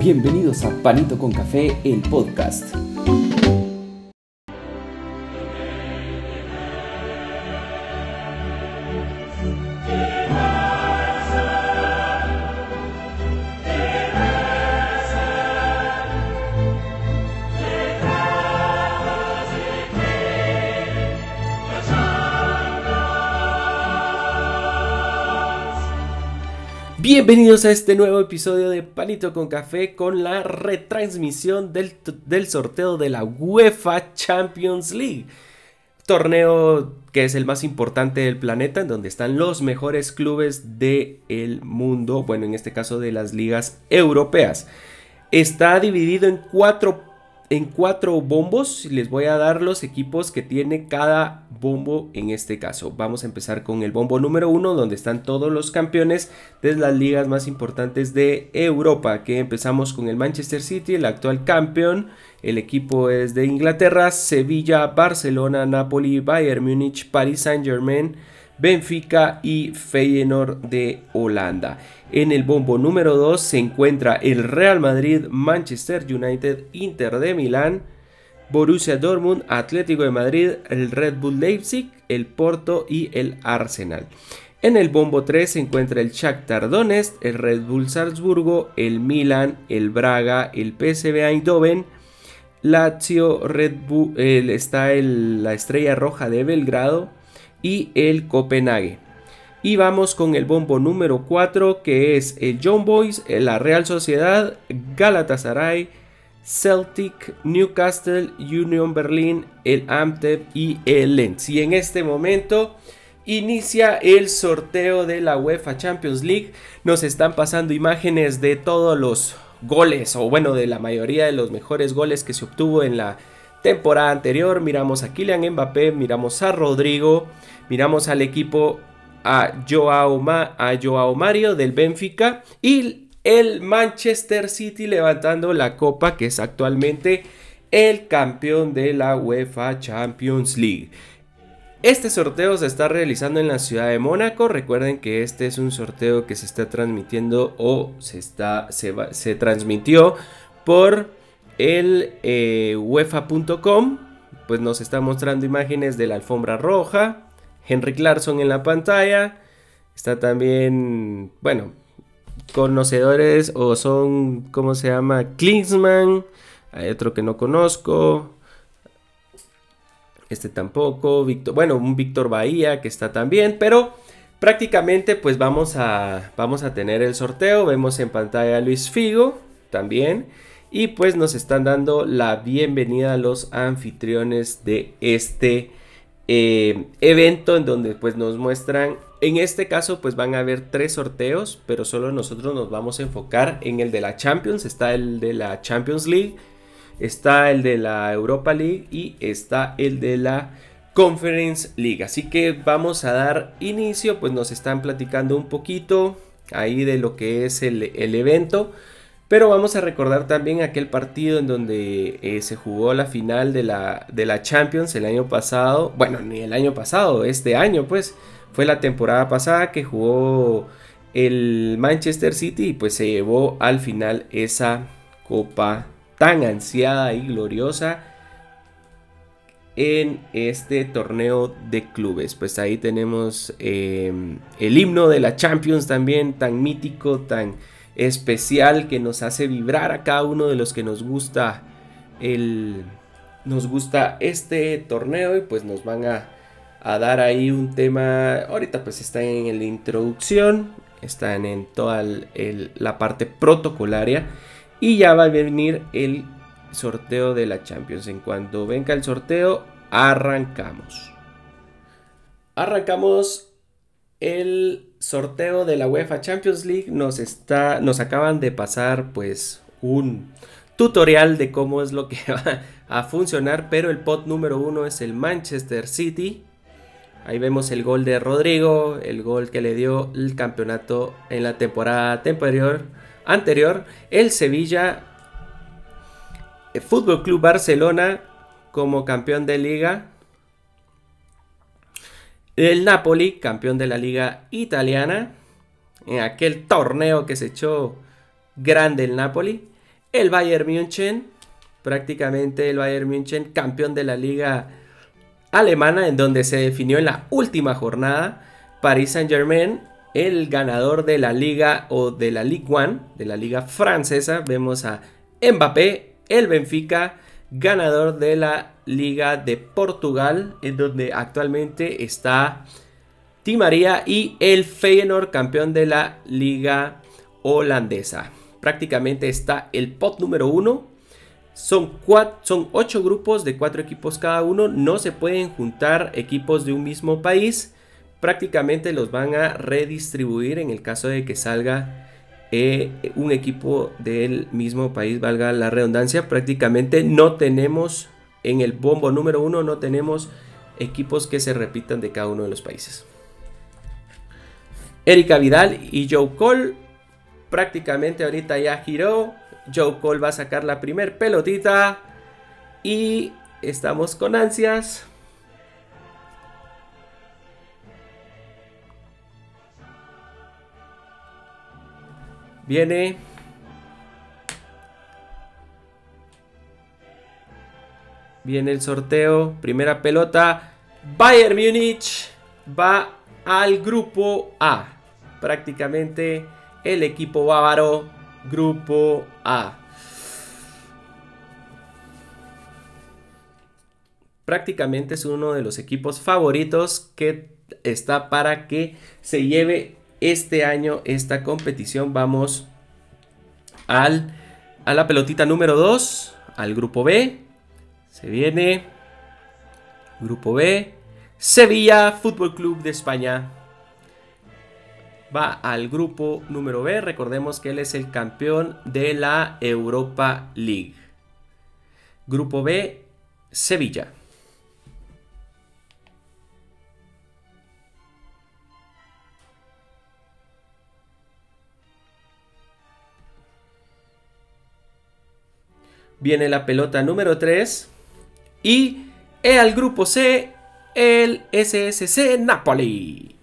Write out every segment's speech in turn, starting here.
Bienvenidos a Panito con Café, el podcast. Bienvenidos a este nuevo episodio de Panito con Café con la retransmisión del, del, sorteo de la UEFA Champions League. Torneo que es el más importante del planeta, en donde están los mejores clubes del mundo, bueno, en este caso de las ligas europeas. Está dividido en cuatro en cuatro bombos. Les voy a dar los equipos que tiene cada bombo en este caso. Vamos a empezar con el bombo número uno, donde están todos los campeones de las ligas más importantes de Europa. Que empezamos con el Manchester City, el actual campeón. El equipo es de Inglaterra, Sevilla, Barcelona, Napoli, Bayern Múnich, Paris Saint Germain. Benfica y Feyenoord de Holanda. En el bombo número 2 se encuentra el Real Madrid, Manchester United, Inter de Milán, Borussia Dortmund, Atlético de Madrid, el Red Bull Leipzig, el Porto y el Arsenal. En el bombo 3 se encuentra el Shakhtar Donetsk, el Red Bull Salzburgo, el Milan, el Braga, el PSV Eindhoven, Lazio, Red Bull, está la Estrella Roja de Belgrado, y el Copenhague. Y vamos con el bombo número 4 que es el John Boys, la Real Sociedad, Galatasaray, Celtic, Newcastle, Union Berlin, el Amtep y el Lens. Y en este momento inicia el sorteo de la UEFA Champions League. Nos están pasando imágenes de todos los goles, o bueno, de la mayoría de los mejores goles que se obtuvo en la temporada anterior. Miramos a Kylian Mbappé, miramos a Rodrigo, miramos al equipo a Joao, a Joao Mario del Benfica y el Manchester City levantando la copa que es actualmente el campeón de la UEFA Champions League. Este sorteo se está realizando en la ciudad de Mónaco. Recuerden que este es un sorteo que se está transmitiendo o se, está, se, se transmitió por el eh, UEFA.com pues nos está mostrando imágenes de la alfombra roja, Henry Clarkson en la pantalla, está también, bueno, conocedores o son, ¿cómo se llama? Klinsman, hay otro que no conozco, este tampoco, Víctor, bueno, un Víctor Bahía que está también, pero prácticamente pues vamos a, vamos a tener el sorteo, vemos en pantalla a Luis Figo también. Y pues nos están dando la bienvenida a los anfitriones de este eh, evento en donde pues nos muestran, en este caso pues van a haber tres sorteos, pero solo nosotros nos vamos a enfocar en el de la Champions, está el de la Champions League, está el de la Europa League y está el de la Conference League. Así que vamos a dar inicio, pues nos están platicando un poquito ahí de lo que es el, el evento. Pero vamos a recordar también aquel partido en donde eh, se jugó la final de la, de la Champions el año pasado. Bueno, ni el año pasado, este año pues. Fue la temporada pasada que jugó el Manchester City y pues se llevó al final esa copa tan ansiada y gloriosa en este torneo de clubes. Pues ahí tenemos eh, el himno de la Champions también, tan mítico, tan especial que nos hace vibrar a cada uno de los que nos gusta el nos gusta este torneo y pues nos van a, dar ahí un tema. Ahorita pues están en la introducción están en toda la parte protocolaria y ya va a venir el sorteo de la Champions. En cuanto venga el sorteo arrancamos. Arrancamos el sorteo de la UEFA Champions League nos está nos acaban de pasar pues un tutorial de cómo es lo que va a funcionar, pero el pot número uno es el Manchester City. Ahí vemos el gol de Rodrigo, el gol que le dio el campeonato en la temporada anterior. anterior el Sevilla el Fútbol Club Barcelona como campeón de liga el Napoli, campeón de la liga italiana, en aquel torneo que se echó grande el Napoli. el Bayern München, prácticamente el Bayern München campeón de la liga alemana en donde se definió en la última jornada. Paris Saint Germain, el ganador de la liga o de la Ligue 1, de la liga francesa. Vemos a Mbappé, el Benfica, ganador de la liga de Portugal, en donde actualmente está Di María y el Feyenoord, campeón de la liga holandesa. Prácticamente está el pot número uno son, son ocho grupos de cuatro equipos cada uno. No se pueden juntar equipos de un mismo país. Prácticamente los van a redistribuir en el caso de que salga eh, un equipo del mismo país, valga la redundancia. Prácticamente no tenemos en el bombo número uno, no tenemos equipos que se repitan de cada uno de los países. Erika Vidal y Joe Cole prácticamente ahorita ya giró. Joe Cole va a sacar la primer pelotita. Y estamos con ansias. Viene. Viene el sorteo. Primera pelota. Bayern Múnich va al grupo A. Prácticamente el equipo bávaro Grupo A. Prácticamente es uno de los equipos favoritos que está para que se lleve este año esta competición. Vamos al, a la pelotita número 2, al grupo B. Se viene grupo B. Sevilla Fútbol Club de España va al grupo número B. Recordemos que él es el campeón de la Europa League. Grupo B, Sevilla. Viene la pelota número 3. Y al grupo C, el SSC Napoli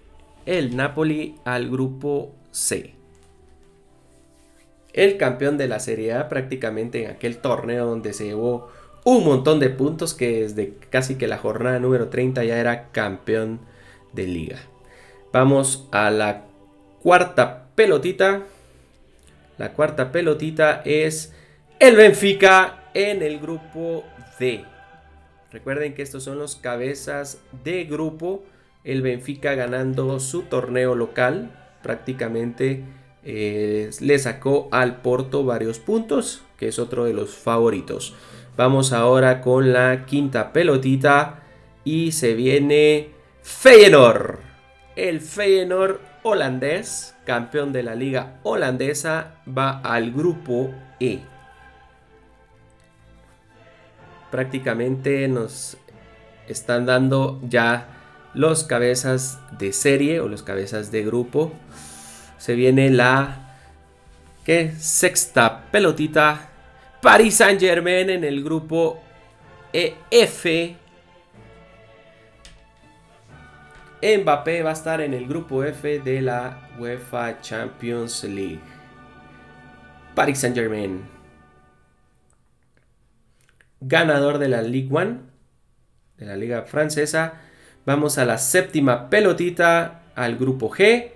el Napoli al grupo C. El campeón de la Serie A prácticamente en aquel torneo donde se llevó un montón de puntos que desde casi que la jornada número 30 ya era campeón de liga. Vamos a la cuarta pelotita. La cuarta pelotita es el Benfica en el grupo D. Recuerden que estos son los cabezas de grupo el Benfica ganando su torneo local, prácticamente eh, le sacó al Porto varios puntos, que es otro de los favoritos. Vamos ahora con la quinta pelotita y se viene Feyenoord. El Feyenoord holandés, campeón de la liga holandesa, va al grupo E. Prácticamente nos están dando ya los cabezas de serie o los cabezas de grupo. Se viene la ¿qué? sexta pelotita. Paris Saint Germain en el grupo EF. Mbappé va a estar en el grupo F de la UEFA Champions League. Paris Saint Germain. Ganador de la Ligue 1, de la Liga Francesa. Vamos a la séptima pelotita al grupo G.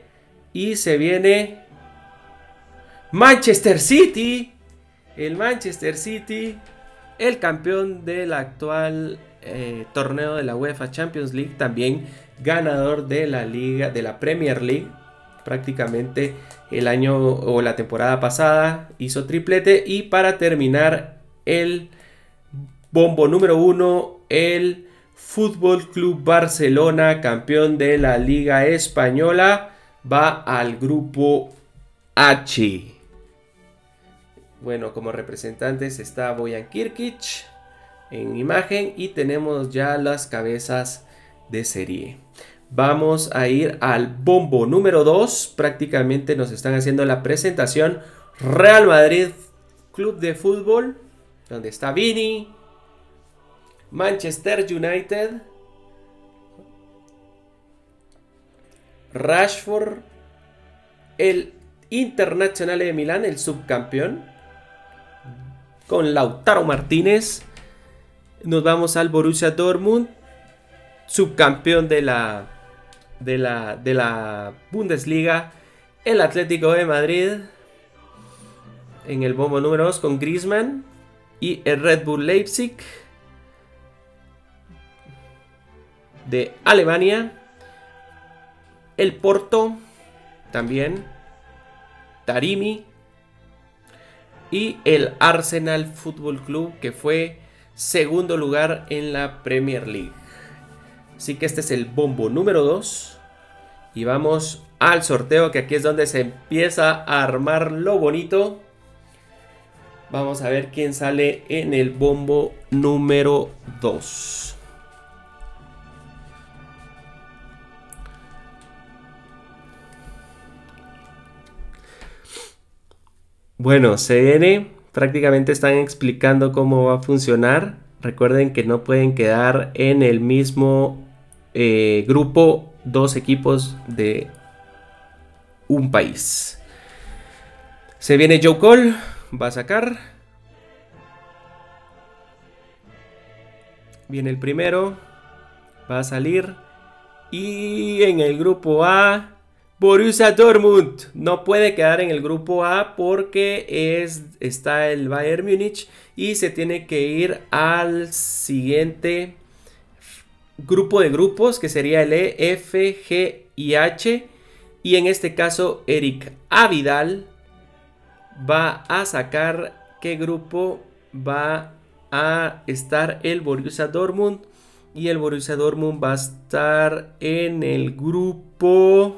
Y se viene Manchester City. El Manchester City, el campeón del actual eh, torneo de la UEFA Champions League, también ganador de la liga, de la Premier League. Prácticamente el año o la temporada pasada hizo triplete. Y para terminar, el bombo número uno, el Fútbol Club Barcelona, campeón de la Liga Española, va al grupo H. Bueno, como representantes está Boyan Kirkic en imagen y tenemos ya las cabezas de serie. Vamos a ir al bombo número 2. Prácticamente nos están haciendo la presentación. Real Madrid Club de Fútbol, donde está Vini, Manchester United, Rashford, el Internacional de Milán, el subcampeón, con Lautaro Martínez. Nos vamos al Borussia Dortmund, subcampeón de la, de la, de la Bundesliga. El Atlético de Madrid en el bombo número 2 con Griezmann. Y el Red Bull Leipzig de Alemania. El Porto también. Tarimi. Y el Arsenal Football Club que fue segundo lugar en la Premier League. Así que este es el bombo número 2. Y vamos al sorteo que aquí es donde se empieza a armar lo bonito. Vamos a ver quién sale en el bombo número 2. Bueno, se prácticamente están explicando cómo va a funcionar. Recuerden que no pueden quedar en el mismo eh, grupo dos equipos de un país. Se viene Joe Cole, va a sacar. Viene el primero, va a salir. Y en el grupo A Borussia Dortmund no puede quedar en el grupo A porque es, está el Bayern Múnich y se tiene que ir al siguiente grupo de grupos que sería el E, F, G y H. Y en este caso Eric Avidal va a sacar qué grupo va a estar el Borussia Dortmund. Y el Borussia Dortmund va a estar en el grupo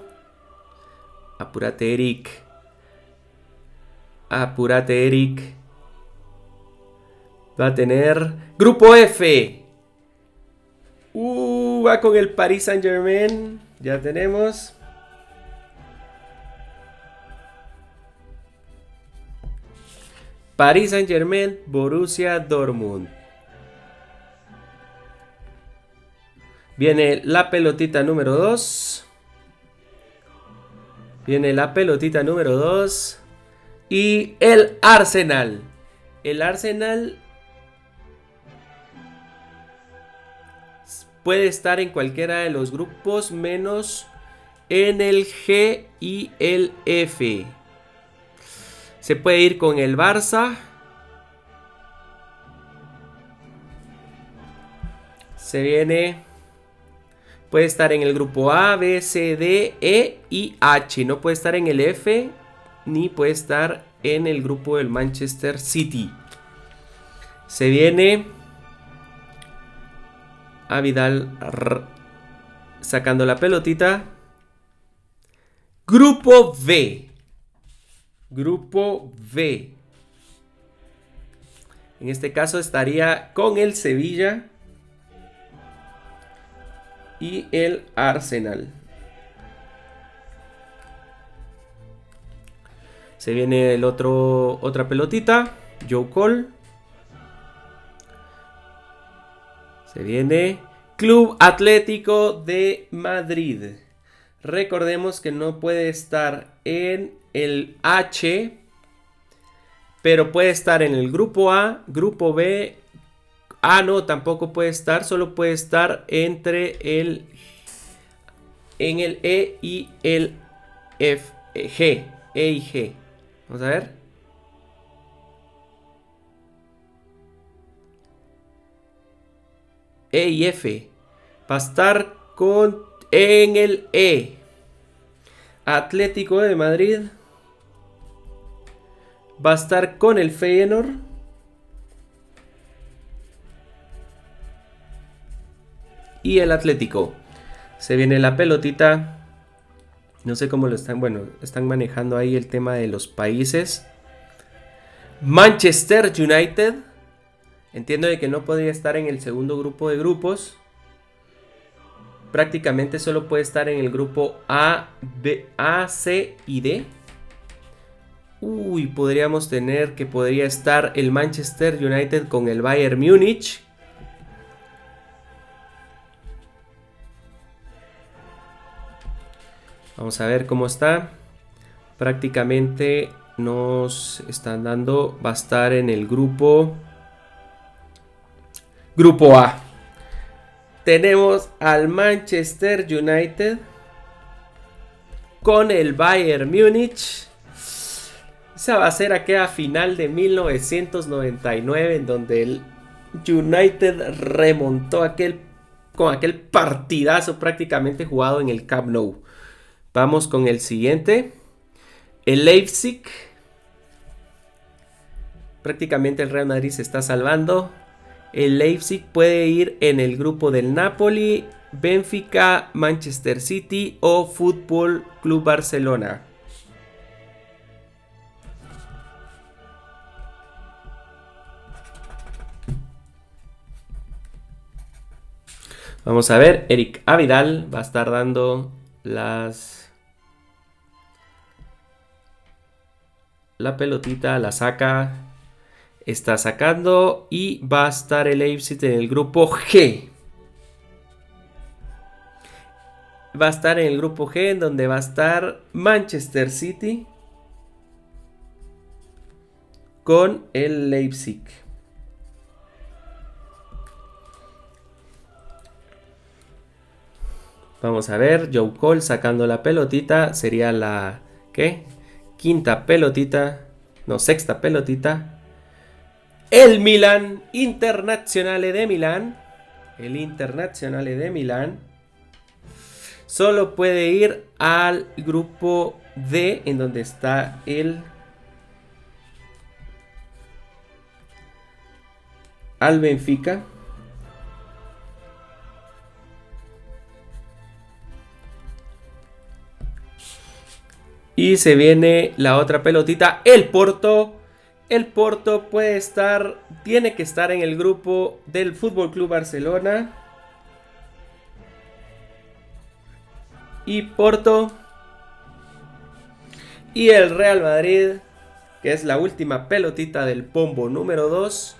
Apúrate, Eric. Apúrate, Eric. Va a tener Grupo F. Uh, va con el Paris Saint Germain. Ya tenemos. Paris Saint Germain, Borussia Dortmund. Viene la pelotita número 2. Viene la pelotita número 2. Y el Arsenal. El Arsenal puede estar en cualquiera de los grupos menos en el G y el F. Se puede ir con el Barça. Se viene Puede estar en el grupo A, B, C, D, E y H. No puede estar en el F ni puede estar en el grupo del Manchester City. Se viene a Vidal sacando la pelotita. Grupo V. Grupo V. En este caso estaría con el Sevilla y el Arsenal. Se viene el otro otra pelotita, Joe Cole. Se viene Club Atlético de Madrid. Recordemos que no puede estar en el H, pero puede estar en el grupo A, grupo B Ah, no, tampoco puede estar, solo puede estar entre el en el E y el F, eh, G, E y G. Vamos a ver. E y F. Va a estar con en el E. Atlético de Madrid. Va a estar con el Feyenoord. Y el Atlético. Se viene la pelotita. No sé cómo lo están, bueno, están manejando ahí el tema de los países. Manchester United. Entiendo de que no podría estar en el segundo grupo de grupos. Prácticamente solo puede estar en el grupo A, B, A, C y D. Uy, podríamos tener que podría estar el Manchester United con el Bayern Múnich. Vamos a ver cómo está. Prácticamente nos están dando va a estar en el grupo Grupo A. Tenemos al Manchester United con el Bayern Múnich. Esa va a ser aquella final de 1999 en donde el United remontó aquel con aquel partidazo prácticamente jugado en el Camp Nou. Vamos con el siguiente. El Leipzig. Prácticamente el Real Madrid se está salvando. El Leipzig puede ir en el grupo del Napoli, Benfica, Manchester City o Fútbol Club Barcelona. Vamos a ver, Eric Avidal va a estar dando las... La pelotita la saca. Está sacando y va a estar el Leipzig en el grupo G. Va a estar en el grupo G en donde va a estar Manchester City con el Leipzig. Vamos a ver, Joe Cole sacando la pelotita. Sería la. ¿Qué? Quinta pelotita. No, sexta pelotita. El Milan Internazionale de Milán. El Internazionale de Milán. Solo puede ir al grupo D, en donde está el. Al Benfica. Y se viene la otra pelotita, el Porto. El Porto puede estar, tiene que estar en el grupo del Fútbol Club Barcelona. Y Porto. Y el Real Madrid, que es la última pelotita del pombo número 2,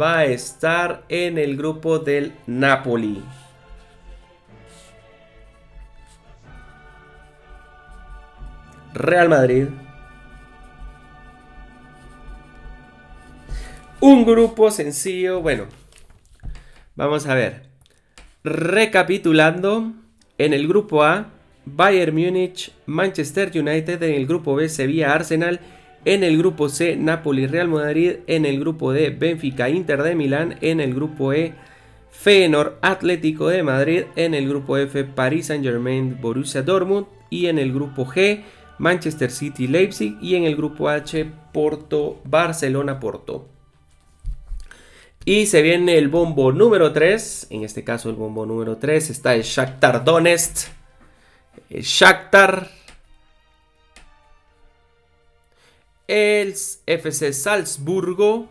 va a estar en el grupo del Napoli. Real Madrid. Un grupo sencillo, bueno, vamos a ver. Recapitulando, en el grupo A, Bayern Múnich, Manchester United, en el grupo B, Sevilla, Arsenal, en el grupo C, Napoli, Real Madrid, en el grupo D, Benfica, Inter de Milán, en el grupo E, Feyenoord, Atlético de Madrid, en el grupo F, Paris Saint Germain, Borussia Dortmund y en el grupo G, Manchester City, Leipzig y en el grupo H, Porto, Barcelona, Porto. Y se viene el bombo número 3. En este caso, el bombo número 3 está el Shakhtar Donetsk. El Shakhtar. El FC Salzburgo.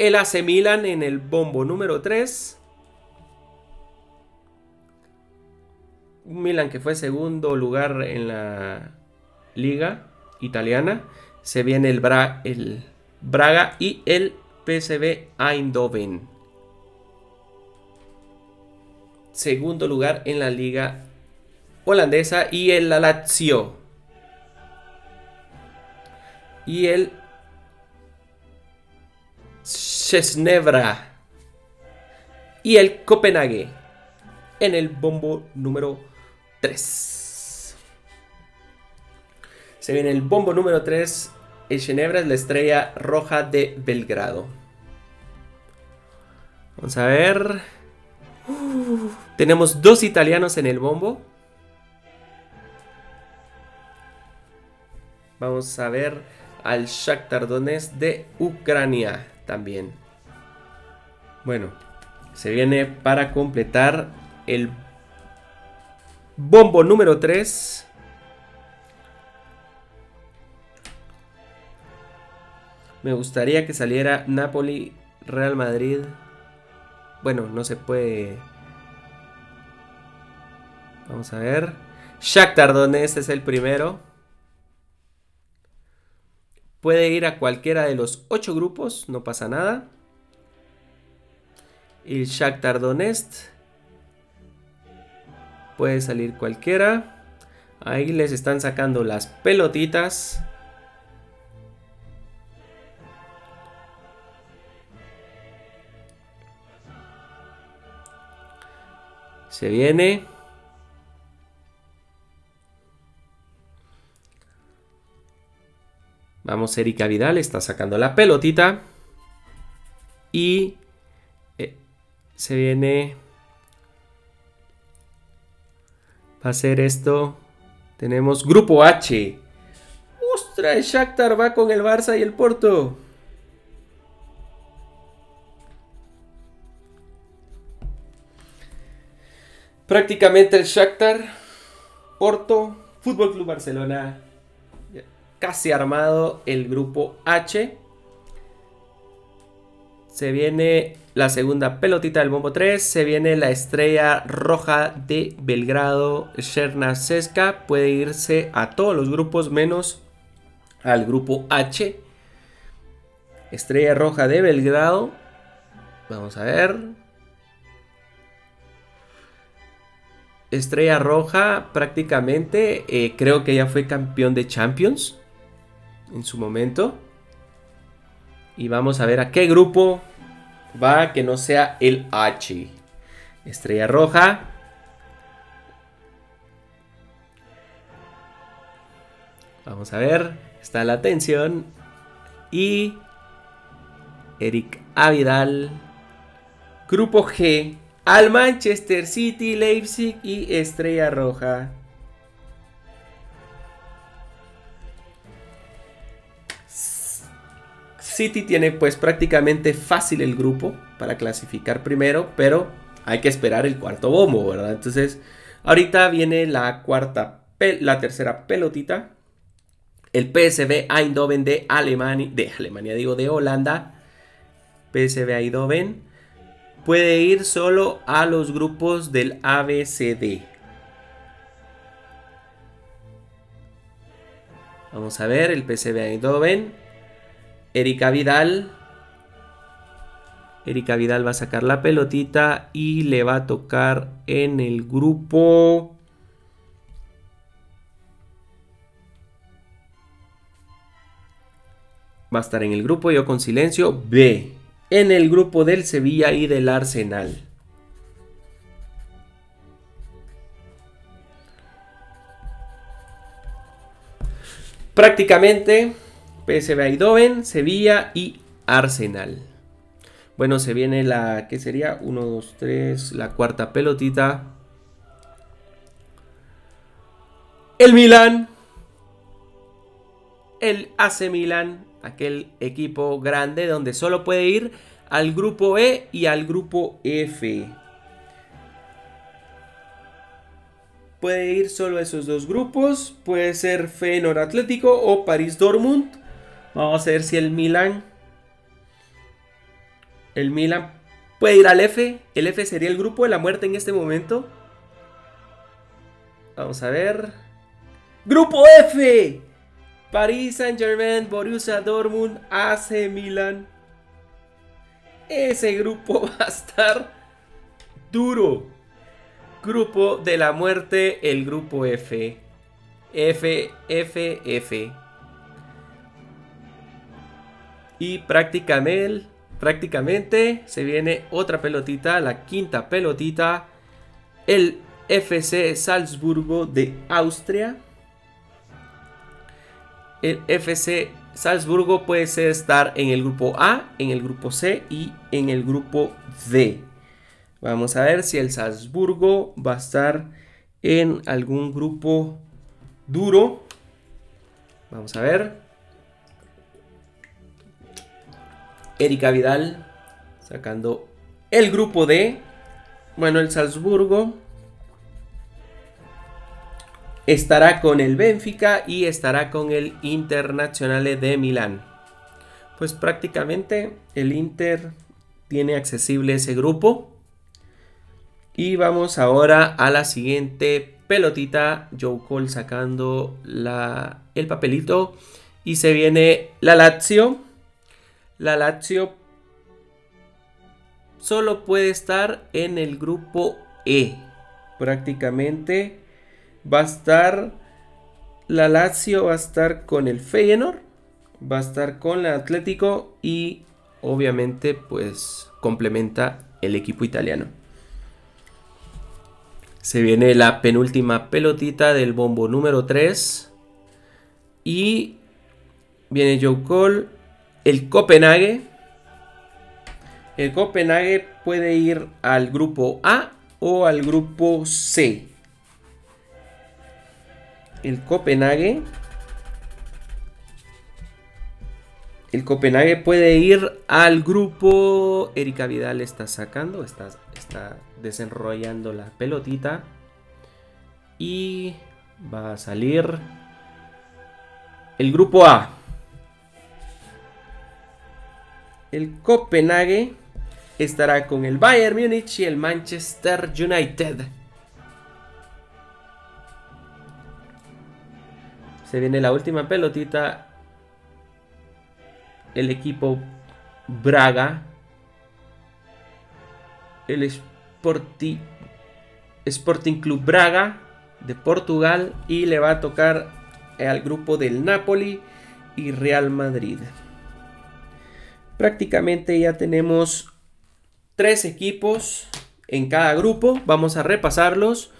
El AC Milan en el bombo número 3. Milan que fue segundo lugar en la liga italiana. Se viene el, el Braga y el PSV Eindhoven. Segundo lugar en la liga holandesa y el Lazio. Y el Chesnevra. Y el Copenhague en el bombo número 3. Se viene el bombo número 3. El Ginebra es la estrella roja de Belgrado. Vamos a ver. tenemos dos italianos en el bombo. Vamos a ver al Shakhtar Donetsk de Ucrania también. Bueno, se viene para completar el Bombo número 3. Me gustaría que saliera Napoli, Real Madrid. Bueno, no se puede. Vamos a ver. Shakhtar Donetsk es el primero. Puede ir a cualquiera de los 8 grupos, no pasa nada. Y Shakhtar Donetsk Puede salir cualquiera. Ahí les están sacando las pelotitas. Se viene. Vamos, Erika Vidal está sacando la pelotita. Y eh, se viene... Va a ser esto. Tenemos Grupo H. ¡Ostras! Shakhtar va con el Barça y el Porto. Prácticamente el Shakhtar, Porto, Fútbol Club Barcelona, casi armado el grupo H. Se viene la segunda pelotita del bombo 3. Se viene la estrella roja de Belgrado, Seska. Puede irse a todos los grupos menos al grupo H. Estrella roja de Belgrado. Vamos a ver. Estrella Roja prácticamente eh, creo que ya fue campeón de Champions en su momento. Y vamos a ver a qué grupo va que no sea el H. Estrella Roja. Vamos a ver. Está la atención. Y Eric Avidal. Grupo G al Manchester City, Leipzig y Estrella Roja. City tiene pues prácticamente fácil el grupo para clasificar primero, pero hay que esperar el cuarto bombo, ¿verdad? Entonces, ahorita viene la cuarta, la tercera pelotita. El PSV Eindhoven de Alemania, de Alemania digo, de Holanda. PSV Eindhoven puede ir solo a los grupos del ABCD. Vamos a ver el PCB Eindhoven. Erika Vidal. Erika Vidal va a sacar la pelotita y le va a tocar en el grupo. Va a estar en el grupo yo con silencio B en el grupo del Sevilla y del Arsenal. Prácticamente PSV Eindhoven, Sevilla y Arsenal. Bueno, se viene la que sería 1 2 3, la cuarta pelotita. El Milan. El AC Milan aquel equipo grande donde solo puede ir al grupo E y al grupo F. Puede ir solo a esos dos grupos. Puede ser Feyenoord Atlético o París Dortmund. Vamos a ver si el Milan. El Milan puede ir al F. El F sería el grupo de la muerte en este momento. Vamos a ver. Grupo F. Paris Saint-Germain, Borussia Dortmund, AC Milan. Ese grupo va a estar duro. Grupo de la muerte, el grupo F. F, F, F. Y prácticamente, se viene otra pelotita, la quinta pelotita. El FC Salzburgo de Austria el FC Salzburgo puede estar en el grupo A, en el grupo C y en el grupo D. Vamos a ver si el Salzburgo va a estar en algún grupo duro. Vamos a ver. Erika Vidal sacando el grupo D. Bueno, el Salzburgo estará con el Benfica y estará con el Internazionale de Milán. Pues prácticamente el Inter tiene accesible ese grupo. Y vamos ahora a la siguiente pelotita. Joe Cole sacando la, el papelito. Y se viene la Lazio. La Lazio solo puede estar en el grupo E. Prácticamente va a estar la Lazio va a estar con el Feyenoord, va a estar con el Atlético y obviamente pues complementa el equipo italiano. Se viene la penúltima pelotita del bombo número 3 y viene Joe Cole, el Copenhague. El Copenhague puede ir al grupo A o al grupo C. El Copenhague. El Copenhague puede ir al grupo. Erika Vidal está sacando, está, está desarrollando la pelotita. Y va a salir el grupo A. El Copenhague estará con el Bayern Múnich y el Manchester United. Se viene la última pelotita. El equipo Braga. El Sporting, Sporting Club Braga de Portugal. Y le va a tocar al grupo del Napoli y Real Madrid. Prácticamente ya tenemos tres equipos en cada grupo. Vamos a repasarlos.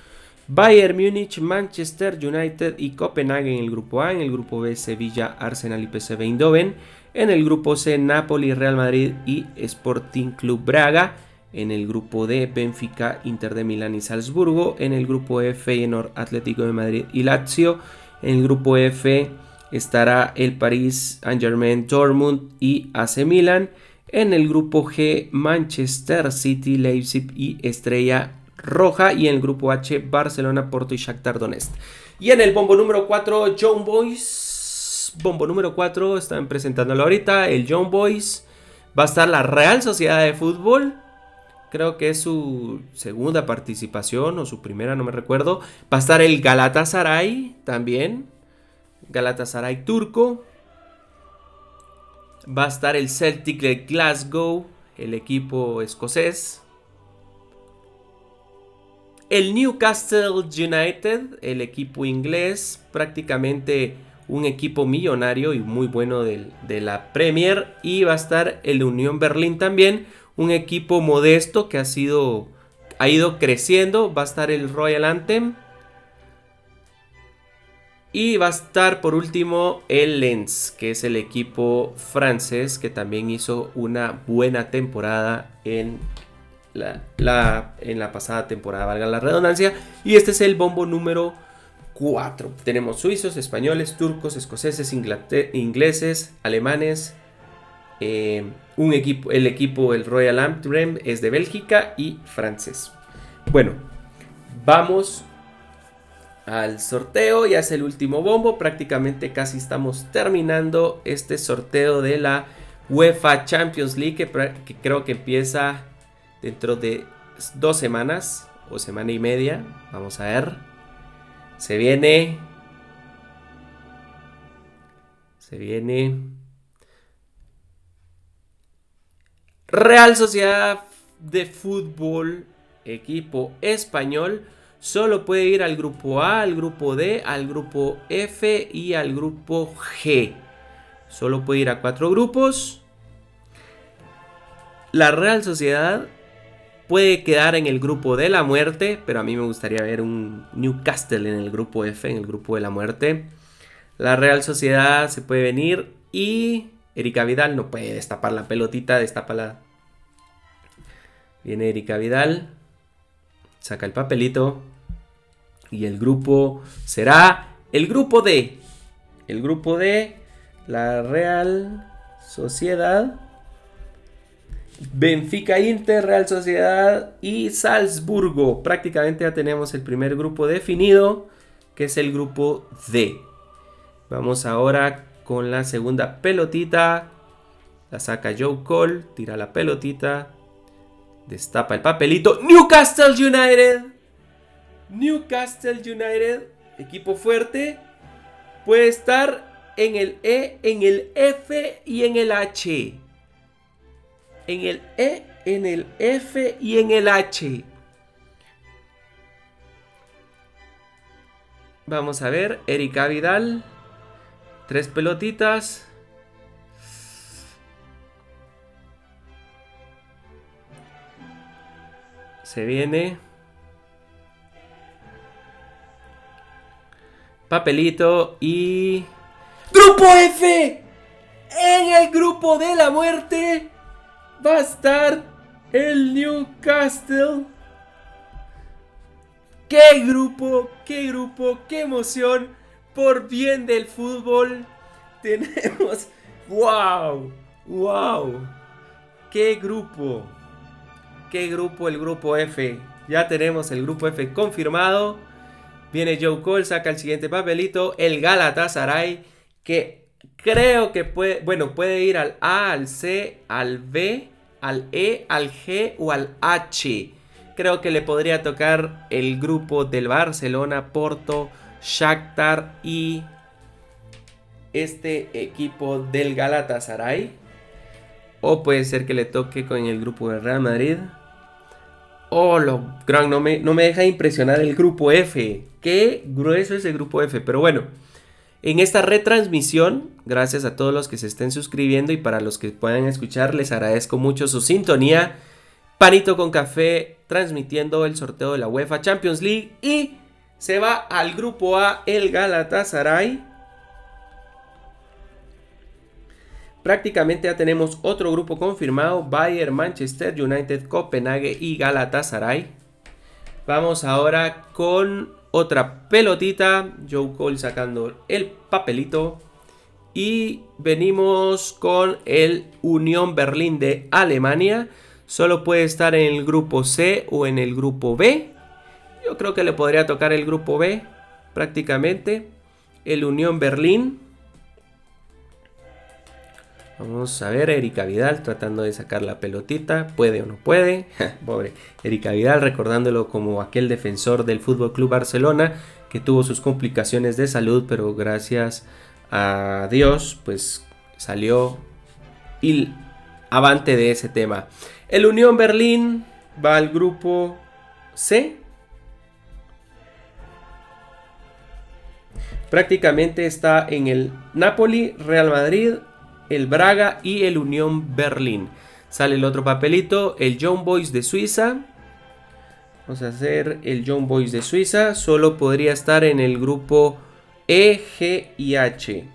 Bayern Múnich, Manchester United y Copenhague en el grupo A. En el grupo B, Sevilla, Arsenal y PSV Eindhoven. En el grupo C, Napoli, Real Madrid y Sporting Club Braga. En el grupo D, Benfica, Inter de Milán y Salzburgo. En el grupo E, Feyenoord, Atlético de Madrid y Lazio. En el grupo F estará el París, Saint-Germain, Dortmund y AC Milan. En el grupo G, Manchester City, Leipzig y Estrella Roja. Y en el grupo H, Barcelona, Porto y Shakhtar Donetsk. Y en el bombo número 4, John Boys. Bombo número 4, están presentándolo ahorita. El John Boys. Va a estar la Real Sociedad de Fútbol. Creo que es su segunda participación o su primera, no me recuerdo. Va a estar el Galatasaray también. Galatasaray turco. Va a estar el Celtic de Glasgow, el equipo escocés. El Newcastle United, el equipo inglés, prácticamente un equipo millonario y muy bueno de, de la Premier. Y va a estar el Unión Berlín también, un equipo modesto que ha sido ha ido creciendo. Va a estar el Royal Anthem y va a estar por último el Lens, que es el equipo francés que también hizo una buena temporada en la, en la pasada temporada, valga la redundancia. Y este es el bombo número 4. Tenemos suizos, españoles, turcos, escoceses, ingleses, alemanes. Eh, un equipo, el equipo, el Royal Antrim, es de Bélgica y francés. Bueno, vamos al sorteo. Ya es el último bombo. Prácticamente casi estamos terminando este sorteo de la UEFA Champions League. Que, creo que empieza dentro de dos semanas o semana y media. Vamos a ver. Se viene. Se viene. Real Sociedad de Fútbol, equipo español solo puede ir al grupo A, al grupo D, al grupo F y al grupo G. Solo puede ir a cuatro grupos. La Real Sociedad puede quedar en el grupo de la muerte, pero a mí me gustaría ver un Newcastle en el grupo F, en el grupo de la muerte. La Real Sociedad se puede venir y Erika Vidal no puede destapar la pelotita, destapa la... Viene Erika Vidal, saca el papelito y el grupo será el grupo D. El grupo D, la Real Sociedad, Benfica Inter, Real Sociedad y Salzburgo. Prácticamente ya tenemos el primer grupo definido, que es el grupo D. Vamos ahora con la segunda pelotita. La saca Joe Cole, tira la pelotita, Destapa el papelito. Newcastle United. Newcastle United, equipo fuerte, puede estar en el E, en el F y en el H. En el E, en el F y en el H. Vamos a ver, Erika Vidal. Tres pelotitas. Se viene. Papelito y... ¡Grupo F! En el grupo de la muerte va a estar el Newcastle. ¡Qué grupo! ¡Qué grupo! ¡Qué emoción! Por bien del fútbol tenemos... ¡Wow! ¡Wow! ¡Qué grupo! ¿Qué grupo? El grupo F. Ya tenemos el grupo F confirmado. Viene Joe Cole, saca el siguiente papelito. El Galatasaray, que creo que puede, bueno, puede ir al A, al C, al B, al E, al G o al H. Creo que le podría tocar el grupo del Barcelona, Porto, Shakhtar y este equipo del Galatasaray. O puede ser que le toque con el grupo del Real Madrid. Oh, lo gran, no me, no me deja impresionar el grupo F. Qué grueso es el grupo F. Pero bueno, en esta retransmisión, gracias a todos los que se estén suscribiendo y para los que puedan escuchar, les agradezco mucho su sintonía. Panito con café transmitiendo el sorteo de la UEFA Champions League y se va al grupo A el Galatasaray Prácticamente ya tenemos otro grupo confirmado, Bayern, Manchester United, Copenhague y Galatasaray. Vamos ahora con otra pelotita, Joe Cole sacando el papelito. Y venimos con el Unión Berlín de Alemania. Solo puede estar en el grupo C o en el grupo B. Yo creo que le podría tocar el grupo B prácticamente. El Unión Berlín. Vamos a ver, Erika Vidal tratando de sacar la pelotita. ¿Puede o no puede? Pobre Erika Vidal, recordándolo como aquel defensor del Fútbol Club Barcelona que tuvo sus complicaciones de salud, pero gracias a Dios, pues salió y avante de ese tema. El Unión Berlín va al grupo C. Prácticamente está en el Napoli, Real Madrid, el Braga y el Unión Berlín. Sale el otro papelito, el John Boys de Suiza. Vamos a hacer el John Boys de Suiza. Solo podría estar en el grupo E, G y H.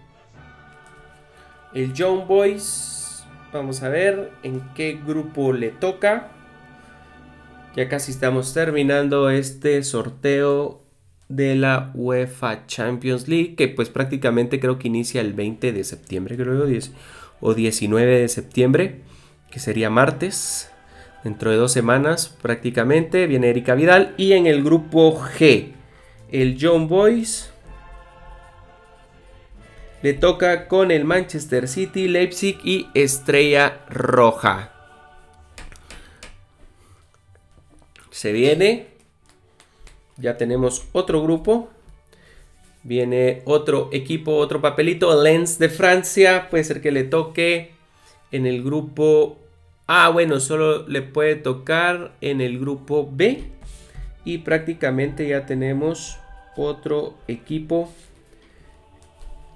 El John Boys. Vamos a ver en qué grupo le toca. Ya casi estamos terminando este sorteo de la UEFA Champions League, que pues prácticamente creo que inicia el 20 de septiembre, creo, 10, o 19 de septiembre, que sería martes, dentro de dos semanas prácticamente, viene Erika Vidal, y en el grupo G, el John Boys le toca con el Manchester City, Leipzig y Estrella Roja. Se viene ya tenemos otro grupo. Viene otro equipo, otro papelito. Lens de Francia. Puede ser que le toque en el grupo Ah, bueno, solo le puede tocar en el grupo B. Y prácticamente ya tenemos otro equipo.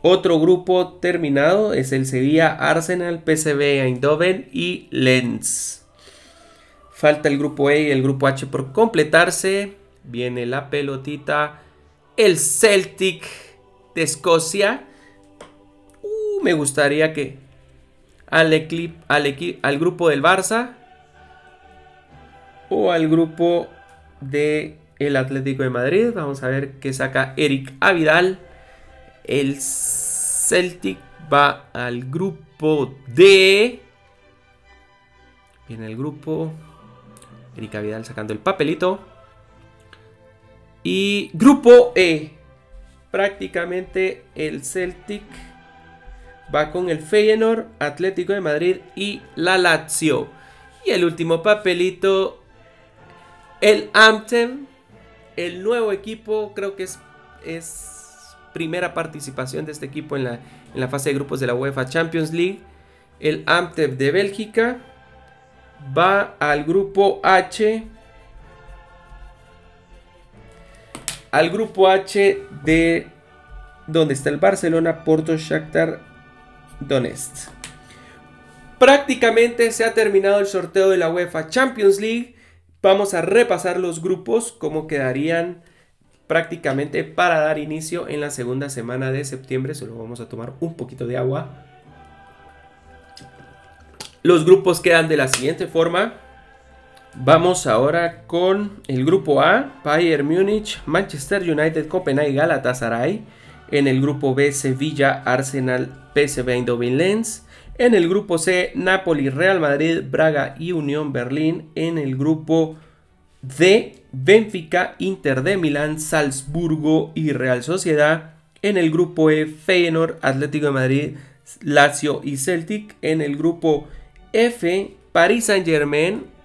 Otro grupo terminado es el Sevilla, Arsenal, PSV Eindhoven y Lens. Falta el grupo E y el grupo H por completarse. Viene la pelotita. El Celtic de Escocia. Uh, me gustaría que al, al, al grupo del Barça o al grupo de Atlético de Madrid. Vamos a ver qué saca Eric Avidal. El Celtic va al grupo D. Viene el grupo. Eric Avidal sacando el papelito. Y grupo E, prácticamente el Celtic va con el Feyenoord, Atlético de Madrid y la Lazio. Y el último papelito, el Amtem, el nuevo equipo, creo que es, es primera participación de este equipo en la, en la fase de grupos de la UEFA Champions League. El Amtem de Bélgica va al grupo H al grupo H de donde está el Barcelona, Porto, Shakhtar, Donetsk. Prácticamente se ha terminado el sorteo de la UEFA Champions League. Vamos a repasar los grupos, cómo quedarían prácticamente para dar inicio en la segunda semana de septiembre. Solo vamos a tomar un poquito de agua. Los grupos quedan de la siguiente forma. Vamos ahora con el grupo A, Bayern Múnich, Manchester United, Copenhague, Galatasaray. En el grupo B, Sevilla, Arsenal, PSV Eindhoven Lens. En el grupo C, Napoli, Real Madrid, Braga y Unión Berlín. En el grupo D, Benfica, Inter de Milán, Salzburgo y Real Sociedad. En el grupo E, Feyenoord, Atlético de Madrid, Lazio y Celtic. En el grupo F, Paris Saint-Germain,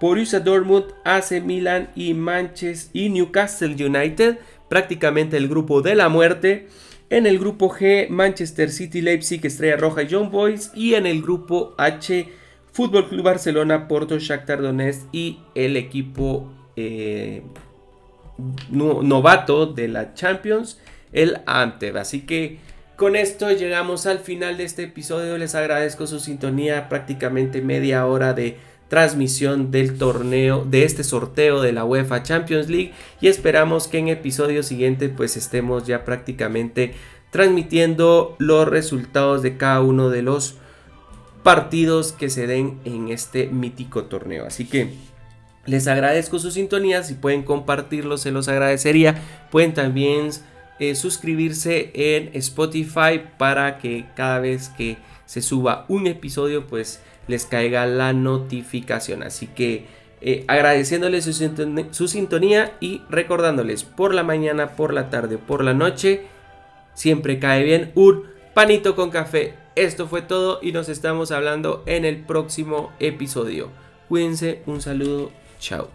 Borussia Dortmund, AC Milan y Manchester y Newcastle United prácticamente el grupo de la muerte. En el grupo G, Manchester City, Leipzig, Estrella Roja y Young Boys. Y en el grupo H, Fútbol Club Barcelona, Porto, Shakhtar Donetsk y el equipo eh, novato de la Champions, el Antep. Así que con esto llegamos al final de este episodio. Les agradezco su sintonía, prácticamente media hora de transmisión del torneo, de este sorteo de la UEFA Champions League y esperamos que en episodio siguiente pues estemos ya prácticamente transmitiendo los resultados de cada uno de los partidos que se den en este mítico torneo. Así que les agradezco su sintonía, si pueden compartirlo se los agradecería. Pueden también eh, suscribirse en Spotify para que cada vez que se suba un episodio pues les caiga la notificación. Así que eh, agradeciéndoles su, sintonía y recordándoles por la mañana, por la tarde, por la noche, siempre cae bien un panito con café. Esto fue todo y nos estamos hablando en el próximo episodio. Cuídense, un saludo, chao.